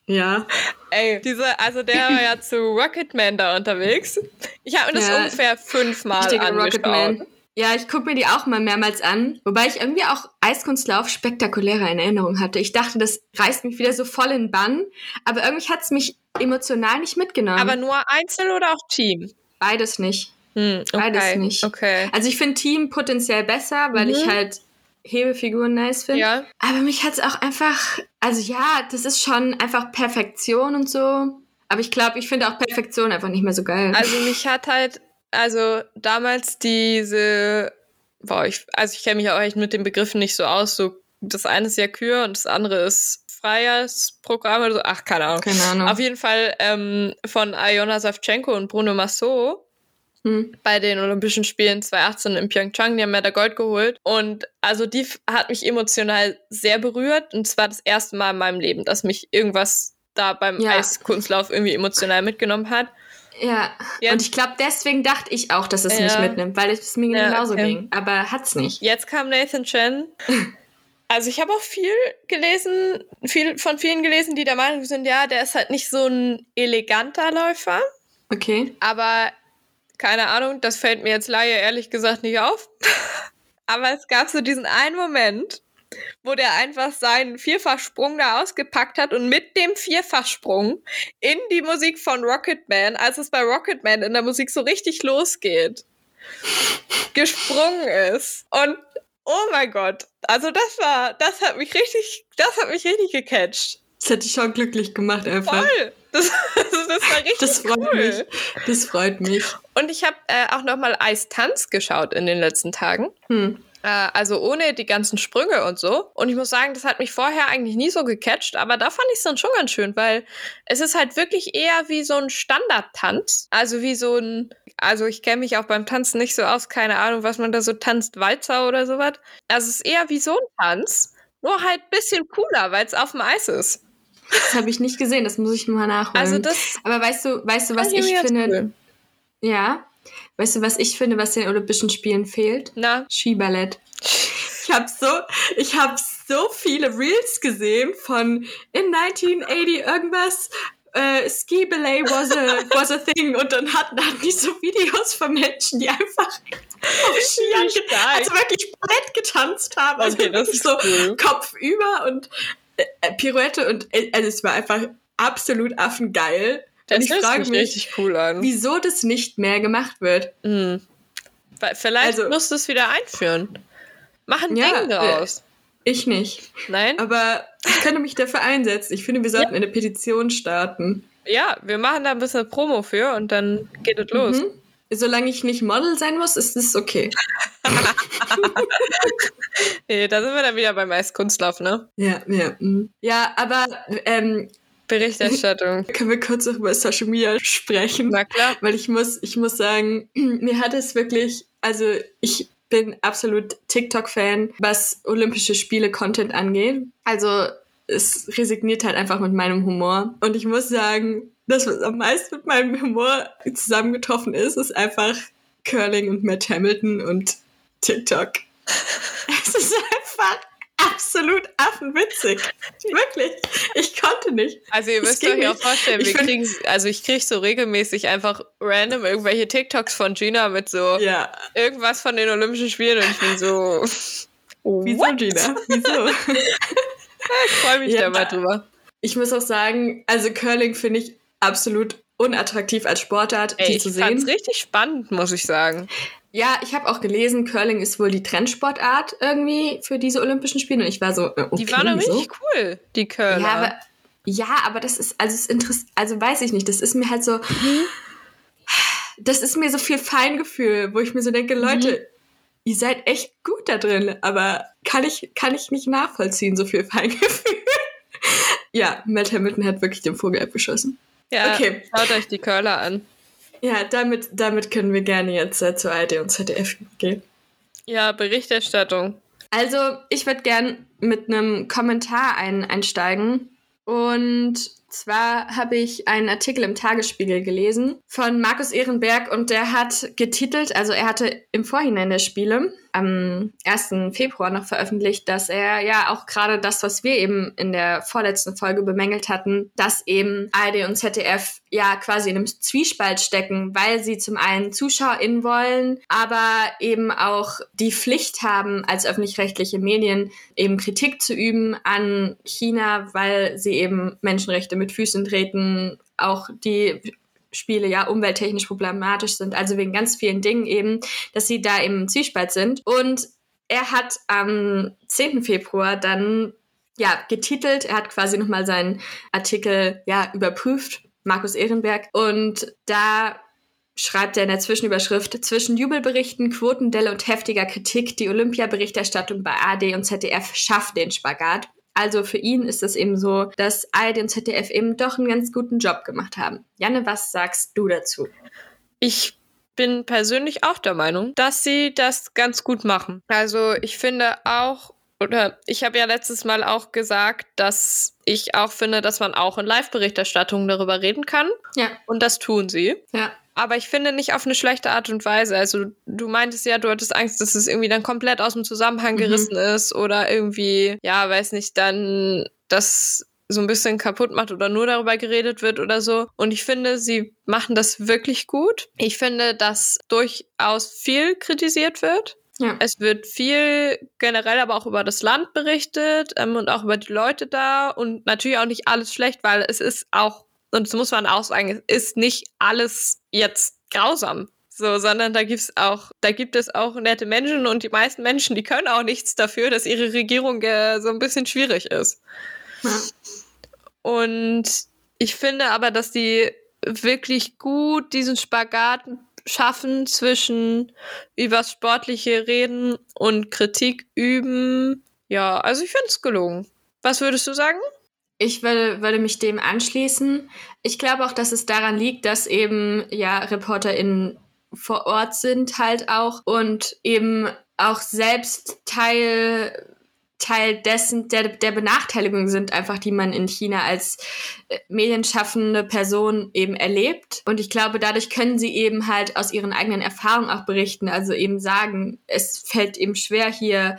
Ja. Ey, diese, also der war ja zu Rocketman da unterwegs. Ich habe mir das Ja. ungefähr fünfmal angeschaut. Rocketman. Ja, ich gucke mir die auch mal mehrmals an, wobei ich irgendwie auch Eiskunstlauf spektakulärer in Erinnerung hatte. Ich dachte, das reißt mich wieder so voll in den Bann, aber irgendwie hat es mich emotional nicht mitgenommen. Aber nur Einzel oder auch Team? beides nicht. Hm, okay. Beides nicht. Okay. Also ich finde Team potenziell besser, weil Mhm. ich halt Hebefiguren nice finde. Ja. Aber mich hat's auch einfach, also ja, das ist schon einfach Perfektion und so. Aber ich glaube, ich finde auch Perfektion einfach nicht mehr so geil. Also mich hat halt, also damals diese, boah, ich, also ich kenne mich auch echt mit den Begriffen nicht so aus. So, das eine ist ja Kür und das andere ist freies Programm oder so. Ach, keine Ahnung. Keine Ahnung. Auf jeden Fall ähm, von Iona Savchenko und Bruno Massot. Bei den Olympischen Spielen 2018 in Pyeongchang. Die haben ja da Gold geholt. Und also die hat mich emotional sehr berührt. Und zwar das erste Mal in meinem Leben, dass mich irgendwas da beim Ja. Eiskunstlauf irgendwie emotional mitgenommen hat. Ja. Jetzt- Und ich glaube, deswegen dachte ich auch, dass es Ja. nicht mitnimmt, weil es mir Ja, genauso okay. ging. Aber hat's nicht. Jetzt kam Nathan Chen. Also ich habe auch viel gelesen, viel von vielen gelesen, die der Meinung sind, ja, der ist halt nicht so ein eleganter Läufer, Okay. aber keine Ahnung, das fällt mir jetzt Laie ehrlich gesagt nicht auf. aber es gab so diesen einen Moment, wo der einfach seinen Vierfachsprung da ausgepackt hat und mit dem Vierfachsprung in die Musik von Rocketman, als es bei Rocketman in der Musik so richtig losgeht, gesprungen ist. Und oh mein Gott, also das war, das hat mich richtig, das hat mich richtig gecatcht. Das hat dich schon glücklich gemacht einfach. Voll! Das, das war richtig Das freut cool. mich. Das freut mich. Und ich habe äh, auch noch mal Eistanz geschaut in den letzten Tagen. Hm. Äh, also ohne die ganzen Sprünge und so. Und ich muss sagen, das hat mich vorher eigentlich nie so gecatcht, aber da fand ich es dann schon ganz schön, weil es ist halt wirklich eher wie so ein Standardtanz. Also wie so ein, also ich kenne mich auch beim Tanzen nicht so aus, keine Ahnung, was man da so tanzt, Walzer oder sowas. Also es ist eher wie so ein Tanz, nur halt ein bisschen cooler, weil es auf dem Eis ist. Das habe ich nicht gesehen, das muss ich mal nachholen. Also das Aber weißt du, weißt du, was fand ich finde? cool. Ja. Weißt du, was ich finde, was den Olympischen Spielen fehlt? Na, Skiballett. Ich habe so, ich habe so viele Reels gesehen von in 1980 irgendwas. Äh, Ski Ballet was a, was a thing und dann hatten, hatten die so Videos von Menschen, die einfach auf Skiern, also wirklich Ballett getanzt haben. Also Okay, das wirklich ist so cool. Kopf über und äh, Pirouette und äh, also es war einfach absolut affengeil. das und ich frage sich mich, richtig cool an. wieso das nicht mehr gemacht wird. Hm. Weil Vielleicht Also- musst du es wieder einführen. Mach ein Ja, Ding äh, draus. Ich nicht. Nein? Aber ich könnte mich dafür einsetzen. Ich finde, wir sollten eine Petition starten. Ja, wir machen da ein bisschen Promo für und dann geht es los. Solange ich nicht Model sein muss, ist es okay. Nee, da sind wir dann wieder beim Eiskunstlauf, ne? Ja, ja. mhm. Ja, aber ähm, Berichterstattung. können wir kurz noch über Social Media sprechen? Na klar. Weil ich muss, ich muss sagen, mir hat es wirklich, also ich bin absolut TikTok-Fan, was Olympische Spiele-Content angeht. Also es resigniert halt einfach mit meinem Humor. Und ich muss sagen, das, was am meisten mit meinem Humor zusammengetroffen ist, ist einfach Curling und Matt Hamilton und TikTok. es ist einfach absolut affenwitzig. Wirklich. Ich konnte nicht. Also ihr müsst euch auch vorstellen, Ich wir kriegen, also ich krieg so regelmäßig einfach random irgendwelche TikToks von Gina mit so Ja. irgendwas von den Olympischen Spielen und ich bin so, Wieso, what? Gina? Wieso? Ich freue mich Ja. da mal drüber. Ich muss auch sagen, also Curling finde ich absolut unattraktiv als Sportart, Ey, die ich zu fand's sehen. richtig spannend, muss ich sagen. Ja, ich habe auch gelesen, Curling ist wohl die Trendsportart irgendwie für diese Olympischen Spiele. Und ich war so, äh, okay, Die waren doch wieso? richtig cool, die Curler. Ja, aber, ja, aber das ist, also es interessiert, also weiß ich nicht, das ist mir halt so, das ist mir so viel Feingefühl, wo ich mir so denke, Leute, ihr seid echt gut da drin, aber kann ich, kann ich nicht nachvollziehen, so viel Feingefühl. ja, Matt Hamilton hat wirklich den Vogel abgeschossen. Ja, okay. schaut euch die Curler an. Ja, damit, damit können wir gerne jetzt äh, zur ARD und ZDF gehen. Ja, Berichterstattung. Also, ich würde gern mit einem Kommentar ein, einsteigen. Und zwar habe ich einen Artikel im Tagesspiegel gelesen von Markus Ehrenberg und der hat getitelt, also er hatte im Vorhinein der Spiele am 1. Februar noch veröffentlicht, dass er ja auch gerade das, was wir eben in der vorletzten Folge bemängelt hatten, dass eben ARD und ZDF ja quasi in einem Zwiespalt stecken, weil sie zum einen ZuschauerInnen wollen, aber eben auch die Pflicht haben, als öffentlich-rechtliche Medien eben Kritik zu üben an China, weil sie eben Menschenrechte mit Füßen treten, auch die Spiele ja umwelttechnisch problematisch sind, also wegen ganz vielen Dingen eben, dass sie da im Zwiespalt sind. Und er hat am 10. Februar dann ja getitelt, er hat quasi nochmal seinen Artikel ja überprüft, Markus Ehrenberg, und da schreibt er in der Zwischenüberschrift, zwischen Jubelberichten, Quotendelle und heftiger Kritik, die Olympiaberichterstattung bei AD und ZDF schafft den Spagat. Also für ihn ist es eben so, dass ARD und ZDF eben doch einen ganz guten Job gemacht haben. Janne, was sagst du dazu? Ich bin persönlich auch der Meinung, dass sie das ganz gut machen. Also ich finde auch, oder ich habe ja letztes Mal auch gesagt, dass ich auch finde, dass man auch in Live-Berichterstattungen darüber reden kann. Ja. Und das tun sie. Ja aber ich finde nicht auf eine schlechte Art und Weise. Also du meintest ja, du hattest Angst, dass es irgendwie dann komplett aus dem Zusammenhang mhm. gerissen ist oder irgendwie, ja, weiß nicht, dann das so ein bisschen kaputt macht oder nur darüber geredet wird oder so. Und ich finde, sie machen das wirklich gut. Ich finde, dass durchaus viel kritisiert wird. Ja. Es wird viel generell aber auch über das Land berichtet ähm, und auch über die Leute da und natürlich auch nicht alles schlecht, weil es ist auch und das muss man auch sagen, es ist nicht alles jetzt grausam. So, sondern da gibt's auch, da gibt es auch nette Menschen und die meisten Menschen, die können auch nichts dafür, dass ihre Regierung äh, so ein bisschen schwierig ist. Und ich finde aber, dass die wirklich gut diesen Spagat schaffen zwischen übers sportliche Reden und Kritik üben. Ja, also ich finde es gelungen. Was würdest du sagen? Ich würde, würde mich dem anschließen. Ich glaube auch, dass es daran liegt, dass eben ja ReporterInnen vor Ort sind halt auch und eben auch selbst Teil Teil dessen, der, der Benachteiligung sind einfach, die man in China als äh, medienschaffende Person eben erlebt. Und ich glaube, dadurch können sie eben halt aus ihren eigenen Erfahrungen auch berichten. Also eben sagen, es fällt eben schwer hier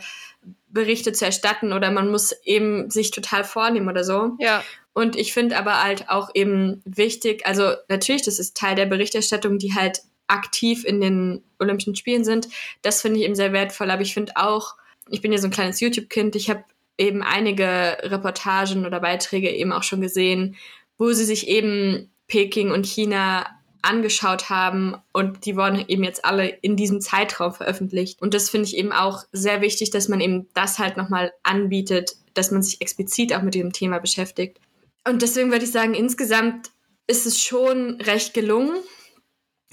Berichte zu erstatten oder man muss eben sich total vornehmen oder so. Ja. Und ich finde aber halt auch eben wichtig, also natürlich, das ist Teil der Berichterstattung, die halt aktiv in den Olympischen Spielen sind. Das finde ich eben sehr wertvoll. Aber ich finde auch, ich bin ja so ein kleines YouTube-Kind, ich habe eben einige Reportagen oder Beiträge eben auch schon gesehen, wo sie sich eben Peking und China angeschaut haben und die wurden eben jetzt alle in diesem Zeitraum veröffentlicht. Und das finde ich eben auch sehr wichtig, dass man eben das halt nochmal anbietet, dass man sich explizit auch mit diesem Thema beschäftigt. Und deswegen würde ich sagen, insgesamt ist es schon recht gelungen.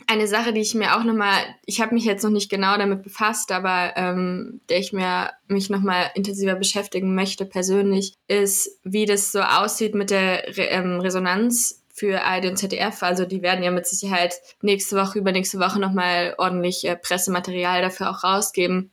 Eine Sache, die ich mir auch nochmal, ich habe mich jetzt noch nicht genau damit befasst, aber ähm, der ich mir mich nochmal intensiver beschäftigen möchte persönlich, ist, wie das so aussieht mit der Re ähm, Resonanz für ARD und ZDF. Also die werden ja mit Sicherheit nächste Woche, übernächste Woche nochmal ordentlich äh, Pressematerial dafür auch rausgeben.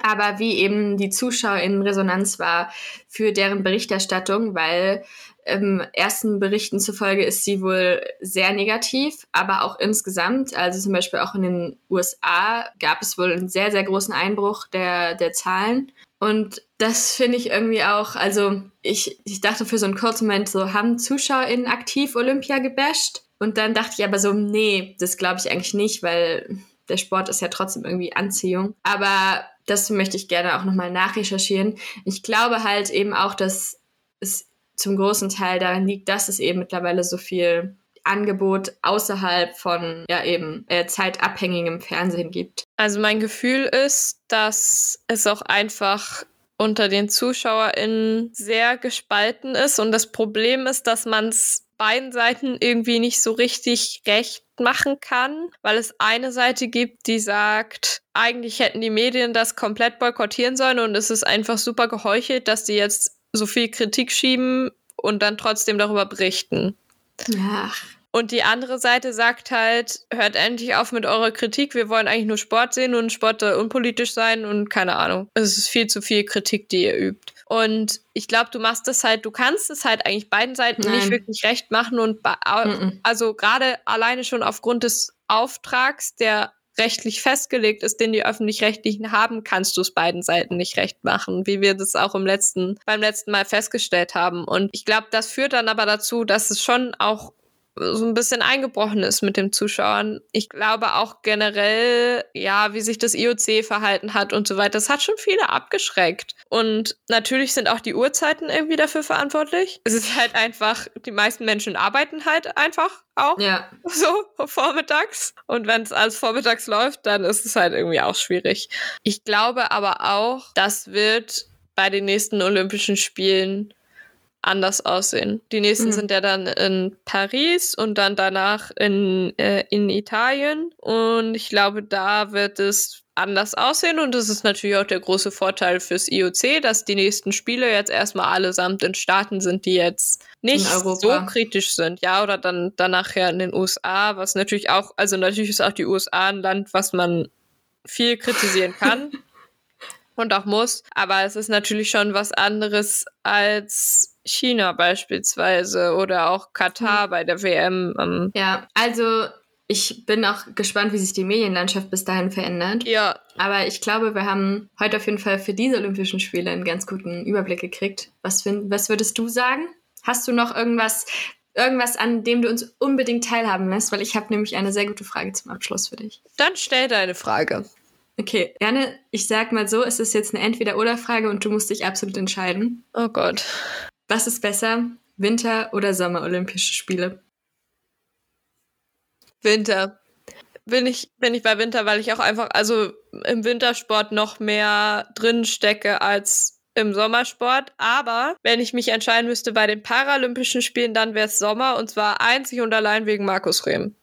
Aber wie eben die Zuschauer in Resonanz war für deren Berichterstattung, weil ähm, ersten Berichten zufolge ist sie wohl sehr negativ, aber auch insgesamt, also zum Beispiel auch in den USA gab es wohl einen sehr, sehr großen Einbruch der, der Zahlen. Und das finde ich irgendwie auch, also ich, ich dachte für so einen kurzen Moment so, haben ZuschauerInnen aktiv Olympia gebasht? Und dann dachte ich aber so, nee, das glaube ich eigentlich nicht, weil der Sport ist ja trotzdem irgendwie Anziehung. Aber das möchte ich gerne auch nochmal nachrecherchieren. Ich glaube halt eben auch, dass es zum großen Teil daran liegt, dass es eben mittlerweile so viel Angebot außerhalb von ja eben äh, zeitabhängigem Fernsehen gibt. Also mein Gefühl ist, dass es auch einfach unter den ZuschauerInnen sehr gespalten ist und das Problem ist, dass man es beiden Seiten irgendwie nicht so richtig recht machen kann, weil es eine Seite gibt, die sagt, eigentlich hätten die Medien das komplett boykottieren sollen und es ist einfach super geheuchelt, dass die jetzt so viel Kritik schieben und dann trotzdem darüber berichten. Ach. Und die andere Seite sagt halt, hört endlich auf mit eurer Kritik. Wir wollen eigentlich nur Sport sehen und Sport soll unpolitisch sein und keine Ahnung. Es ist viel zu viel Kritik, die ihr übt. Und ich glaube, du machst das halt, du kannst es halt eigentlich beiden Seiten Nein. nicht wirklich recht machen und also gerade alleine schon aufgrund des Auftrags, der rechtlich festgelegt ist, den die öffentlich-rechtlichen haben, kannst du es beiden Seiten nicht recht machen, wie wir das auch im letzten, beim letzten Mal festgestellt haben. Und ich glaube, das führt dann aber dazu, dass es schon auch so ein bisschen eingebrochen ist mit den Zuschauern. Ich glaube auch generell, ja, wie sich das IOC verhalten hat und so weiter. Das hat schon viele abgeschreckt. Und natürlich sind auch die Uhrzeiten irgendwie dafür verantwortlich. Es ist halt einfach, die meisten Menschen arbeiten halt einfach auch. Ja. So, vormittags. Und wenn es alles vormittags läuft, dann ist es halt irgendwie auch schwierig. Ich glaube aber auch, das wird bei den nächsten Olympischen Spielen anders aussehen. Die nächsten mhm. sind ja dann in Paris und dann danach in, äh, in Italien. Und ich glaube, da wird es anders aussehen und das ist natürlich auch der große Vorteil fürs IOC, dass die nächsten Spiele jetzt erstmal allesamt in Staaten sind, die jetzt nicht so kritisch sind, ja, oder dann danach ja in den USA, was natürlich auch, also natürlich ist auch die USA ein Land, was man viel kritisieren kann und auch muss, aber es ist natürlich schon was anderes als China beispielsweise oder auch Katar mhm. bei der WM. Ähm. Ja, also ich bin auch gespannt, wie sich die Medienlandschaft bis dahin verändert. Ja. Aber ich glaube, wir haben heute auf jeden Fall für diese Olympischen Spiele einen ganz guten Überblick gekriegt. Was, find, was würdest du sagen? Hast du noch irgendwas, irgendwas, an dem du uns unbedingt teilhaben lässt? Weil ich habe nämlich eine sehr gute Frage zum Abschluss für dich. Dann stell deine Frage. Okay, gerne. Ich sag mal so, es ist jetzt eine Entweder-Oder-Frage und du musst dich absolut entscheiden. Oh Gott. Was ist besser, Winter- oder Sommer-Olympische Spiele? Winter. Bin ich, bin ich bei Winter, weil ich auch einfach, also im Wintersport noch mehr drin stecke als im Sommersport. Aber wenn ich mich entscheiden müsste bei den Paralympischen Spielen, dann wäre es Sommer und zwar einzig und allein wegen Markus Rehm.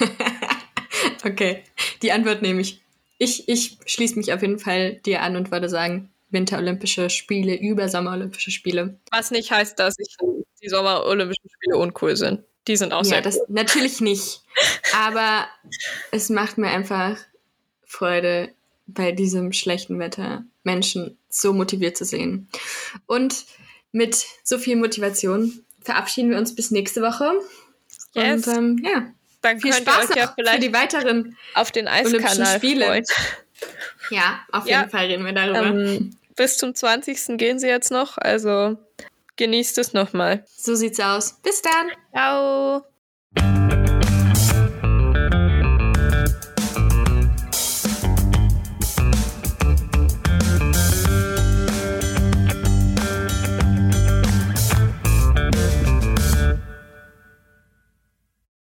okay, die Antwort nehme ich. Ich, ich schließe mich auf jeden Fall dir an und würde sagen, Winterolympische Spiele über Sommerolympische Spiele. Was nicht heißt, dass ich die Sommerolympischen Spiele uncool sind. Die sind auch ja, sehr das cool. Natürlich nicht. Aber es macht mir einfach Freude, bei diesem schlechten Wetter Menschen so motiviert zu sehen. Und mit so viel Motivation verabschieden wir uns bis nächste Woche. Yes. Und ähm, ja, Dann viel Spaß ja für die weiteren auf den Eiskanal Spiele. Freuen. Ja, auf jeden Fall reden wir darüber. Ähm, bis zum 20. gehen sie jetzt noch, also genießt es nochmal. So sieht's aus. Bis dann. Ciao.